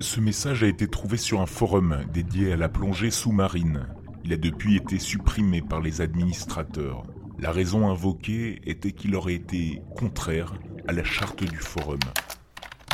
Ce message a été trouvé sur un forum dédié à la plongée sous-marine. Il a depuis été supprimé par les administrateurs. La raison invoquée était qu'il aurait été contraire à la charte du forum.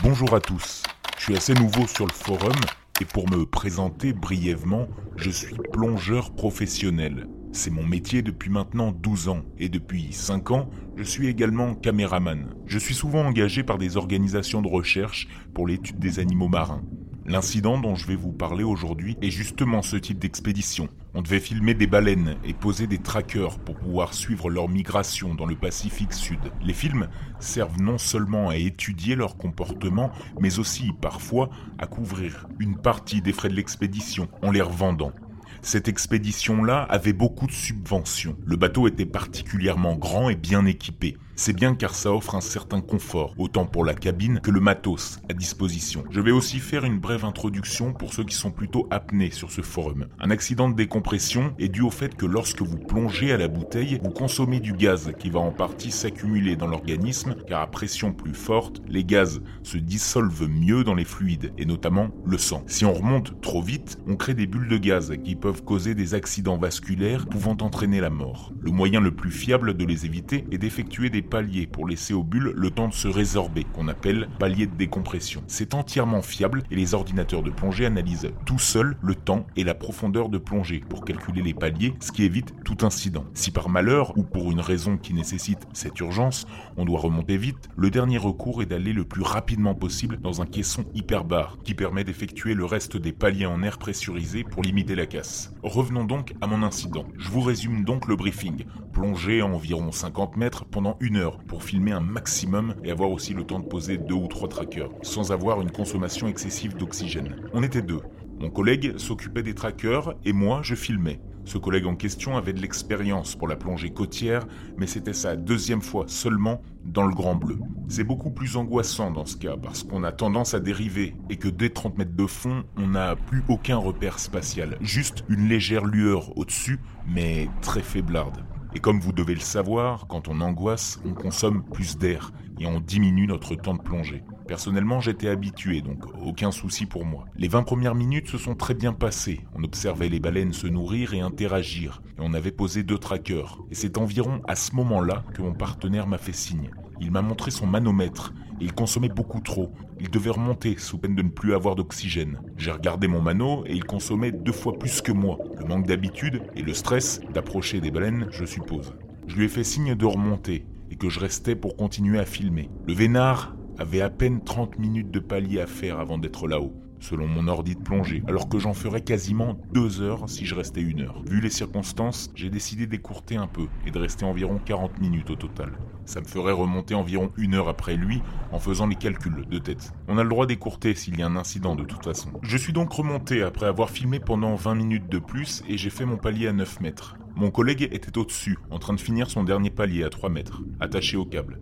Bonjour à tous, je suis assez nouveau sur le forum et pour me présenter brièvement, je suis plongeur professionnel. C'est mon métier depuis maintenant 12 ans et depuis 5 ans, je suis également caméraman. Je suis souvent engagé par des organisations de recherche pour l'étude des animaux marins. L'incident dont je vais vous parler aujourd'hui est justement ce type d'expédition. On devait filmer des baleines et poser des trackers pour pouvoir suivre leur migration dans le Pacifique Sud. Les films servent non seulement à étudier leur comportement, mais aussi parfois à couvrir une partie des frais de l'expédition en les revendant. Cette expédition-là avait beaucoup de subventions. Le bateau était particulièrement grand et bien équipé. C'est bien car ça offre un certain confort, autant pour la cabine que le matos à disposition. Je vais aussi faire une brève introduction pour ceux qui sont plutôt apnés sur ce forum. Un accident de décompression est dû au fait que lorsque vous plongez à la bouteille, vous consommez du gaz qui va en partie s'accumuler dans l'organisme car à pression plus forte, les gaz se dissolvent mieux dans les fluides et notamment le sang. Si on remonte trop vite, on crée des bulles de gaz qui peuvent causer des accidents vasculaires pouvant entraîner la mort. Le moyen le plus fiable de les éviter est d'effectuer des paliers pour laisser aux bulles le temps de se résorber, qu'on appelle palier de décompression. C'est entièrement fiable et les ordinateurs de plongée analysent tout seuls le temps et la profondeur de plongée pour calculer les paliers, ce qui évite tout incident. Si par malheur ou pour une raison qui nécessite cette urgence, on doit remonter vite, le dernier recours est d'aller le plus rapidement possible dans un caisson hyperbar qui permet d'effectuer le reste des paliers en air pressurisé pour limiter la casse. Revenons donc à mon incident. Je vous résume donc le briefing. Plonger à environ 50 mètres pendant une pour filmer un maximum et avoir aussi le temps de poser deux ou trois trackers, sans avoir une consommation excessive d'oxygène. On était deux. Mon collègue s'occupait des trackers et moi je filmais. Ce collègue en question avait de l'expérience pour la plongée côtière, mais c'était sa deuxième fois seulement dans le Grand Bleu. C'est beaucoup plus angoissant dans ce cas, parce qu'on a tendance à dériver, et que dès 30 mètres de fond, on n'a plus aucun repère spatial, juste une légère lueur au-dessus, mais très faiblarde. Et comme vous devez le savoir, quand on angoisse, on consomme plus d'air et on diminue notre temps de plongée. Personnellement, j'étais habitué, donc aucun souci pour moi. Les 20 premières minutes se sont très bien passées. On observait les baleines se nourrir et interagir, et on avait posé deux trackers. Et c'est environ à ce moment-là que mon partenaire m'a fait signe. Il m'a montré son manomètre, et il consommait beaucoup trop. Il devait remonter sous peine de ne plus avoir d'oxygène. J'ai regardé mon mano et il consommait deux fois plus que moi. Le manque d'habitude et le stress d'approcher des baleines, je suppose. Je lui ai fait signe de remonter et que je restais pour continuer à filmer. Le vénard avait à peine 30 minutes de palier à faire avant d'être là-haut selon mon ordi de plongée, alors que j'en ferais quasiment deux heures si je restais une heure. Vu les circonstances, j'ai décidé d'écourter un peu et de rester environ 40 minutes au total. Ça me ferait remonter environ une heure après lui en faisant les calculs de tête. On a le droit d'écourter s'il y a un incident de toute façon. Je suis donc remonté après avoir filmé pendant 20 minutes de plus et j'ai fait mon palier à 9 mètres. Mon collègue était au-dessus, en train de finir son dernier palier à 3 mètres, attaché au câble.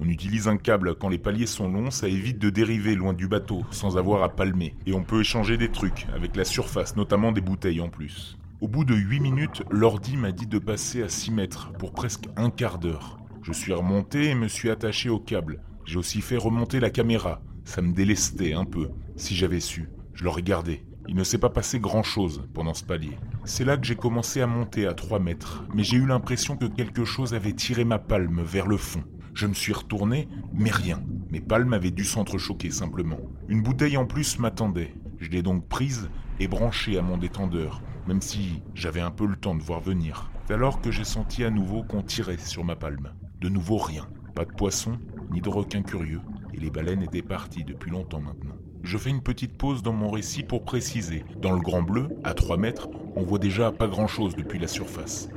On utilise un câble quand les paliers sont longs, ça évite de dériver loin du bateau sans avoir à palmer. Et on peut échanger des trucs avec la surface, notamment des bouteilles en plus. Au bout de 8 minutes, l'ordi m'a dit de passer à 6 mètres pour presque un quart d'heure. Je suis remonté et me suis attaché au câble. J'ai aussi fait remonter la caméra. Ça me délestait un peu, si j'avais su. Je le regardais. Il ne s'est pas passé grand-chose pendant ce palier. C'est là que j'ai commencé à monter à 3 mètres, mais j'ai eu l'impression que quelque chose avait tiré ma palme vers le fond. Je me suis retourné, mais rien. Mes palmes avaient dû s'entrechoquer simplement. Une bouteille en plus m'attendait. Je l'ai donc prise et branchée à mon détendeur, même si j'avais un peu le temps de voir venir. C'est alors que j'ai senti à nouveau qu'on tirait sur ma palme. De nouveau rien. Pas de poisson, ni de requin curieux. Et les baleines étaient parties depuis longtemps maintenant. Je fais une petite pause dans mon récit pour préciser. Dans le Grand Bleu, à 3 mètres, on voit déjà pas grand chose depuis la surface.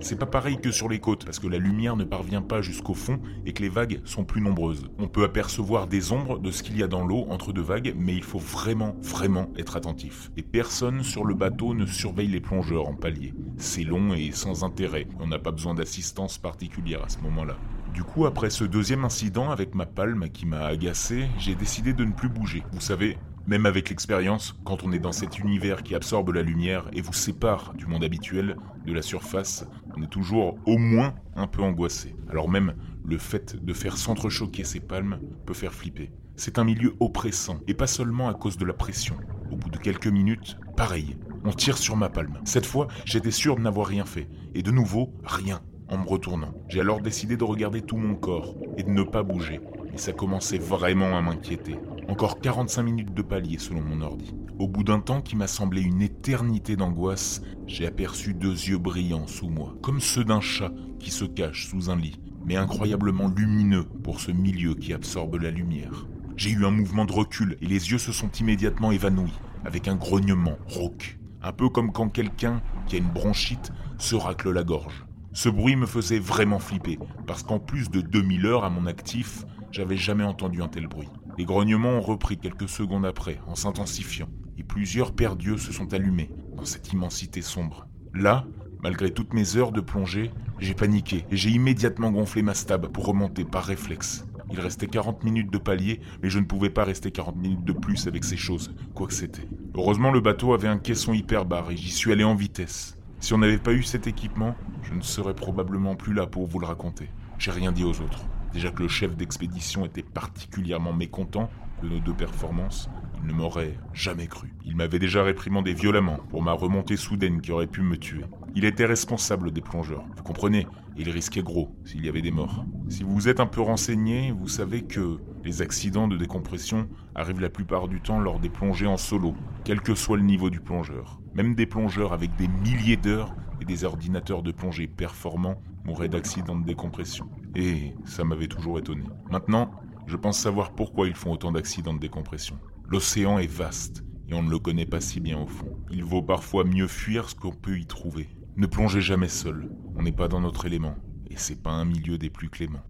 C'est pas pareil que sur les côtes, parce que la lumière ne parvient pas jusqu'au fond et que les vagues sont plus nombreuses. On peut apercevoir des ombres de ce qu'il y a dans l'eau entre deux vagues, mais il faut vraiment, vraiment être attentif. Et personne sur le bateau ne surveille les plongeurs en palier. C'est long et sans intérêt. On n'a pas besoin d'assistance particulière à ce moment-là. Du coup, après ce deuxième incident avec ma palme qui m'a agacé, j'ai décidé de ne plus bouger. Vous savez, même avec l'expérience, quand on est dans cet univers qui absorbe la lumière et vous sépare du monde habituel, de la surface, on est toujours au moins un peu angoissé. Alors même le fait de faire s'entrechoquer ses palmes peut faire flipper. C'est un milieu oppressant, et pas seulement à cause de la pression. Au bout de quelques minutes, pareil, on tire sur ma palme. Cette fois, j'étais sûr de n'avoir rien fait, et de nouveau, rien, en me retournant. J'ai alors décidé de regarder tout mon corps, et de ne pas bouger, et ça commençait vraiment à m'inquiéter. Encore 45 minutes de palier selon mon ordi. Au bout d'un temps qui m'a semblé une éternité d'angoisse, j'ai aperçu deux yeux brillants sous moi, comme ceux d'un chat qui se cache sous un lit, mais incroyablement lumineux pour ce milieu qui absorbe la lumière. J'ai eu un mouvement de recul et les yeux se sont immédiatement évanouis, avec un grognement rauque, un peu comme quand quelqu'un qui a une bronchite se racle la gorge. Ce bruit me faisait vraiment flipper, parce qu'en plus de 2000 heures à mon actif, j'avais jamais entendu un tel bruit. Les grognements ont repris quelques secondes après, en s'intensifiant, et plusieurs paires d'yeux se sont allumés dans cette immensité sombre. Là, malgré toutes mes heures de plongée, j'ai paniqué et j'ai immédiatement gonflé ma stab pour remonter par réflexe. Il restait 40 minutes de palier, mais je ne pouvais pas rester 40 minutes de plus avec ces choses, quoi que c'était. Heureusement, le bateau avait un caisson hyperbare et j'y suis allé en vitesse. Si on n'avait pas eu cet équipement, je ne serais probablement plus là pour vous le raconter. J'ai rien dit aux autres. Déjà que le chef d'expédition était particulièrement mécontent de nos deux performances, il ne m'aurait jamais cru. Il m'avait déjà réprimandé violemment pour ma remontée soudaine qui aurait pu me tuer. Il était responsable des plongeurs, vous comprenez Il risquait gros s'il y avait des morts. Si vous êtes un peu renseigné, vous savez que les accidents de décompression arrivent la plupart du temps lors des plongées en solo, quel que soit le niveau du plongeur. Même des plongeurs avec des milliers d'heures et des ordinateurs de plongée performants mouraient d'accidents de décompression. Et ça m'avait toujours étonné. Maintenant, je pense savoir pourquoi ils font autant d'accidents de décompression. L'océan est vaste et on ne le connaît pas si bien au fond. Il vaut parfois mieux fuir ce qu'on peut y trouver. Ne plongez jamais seul, on n'est pas dans notre élément, et c'est pas un milieu des plus cléments.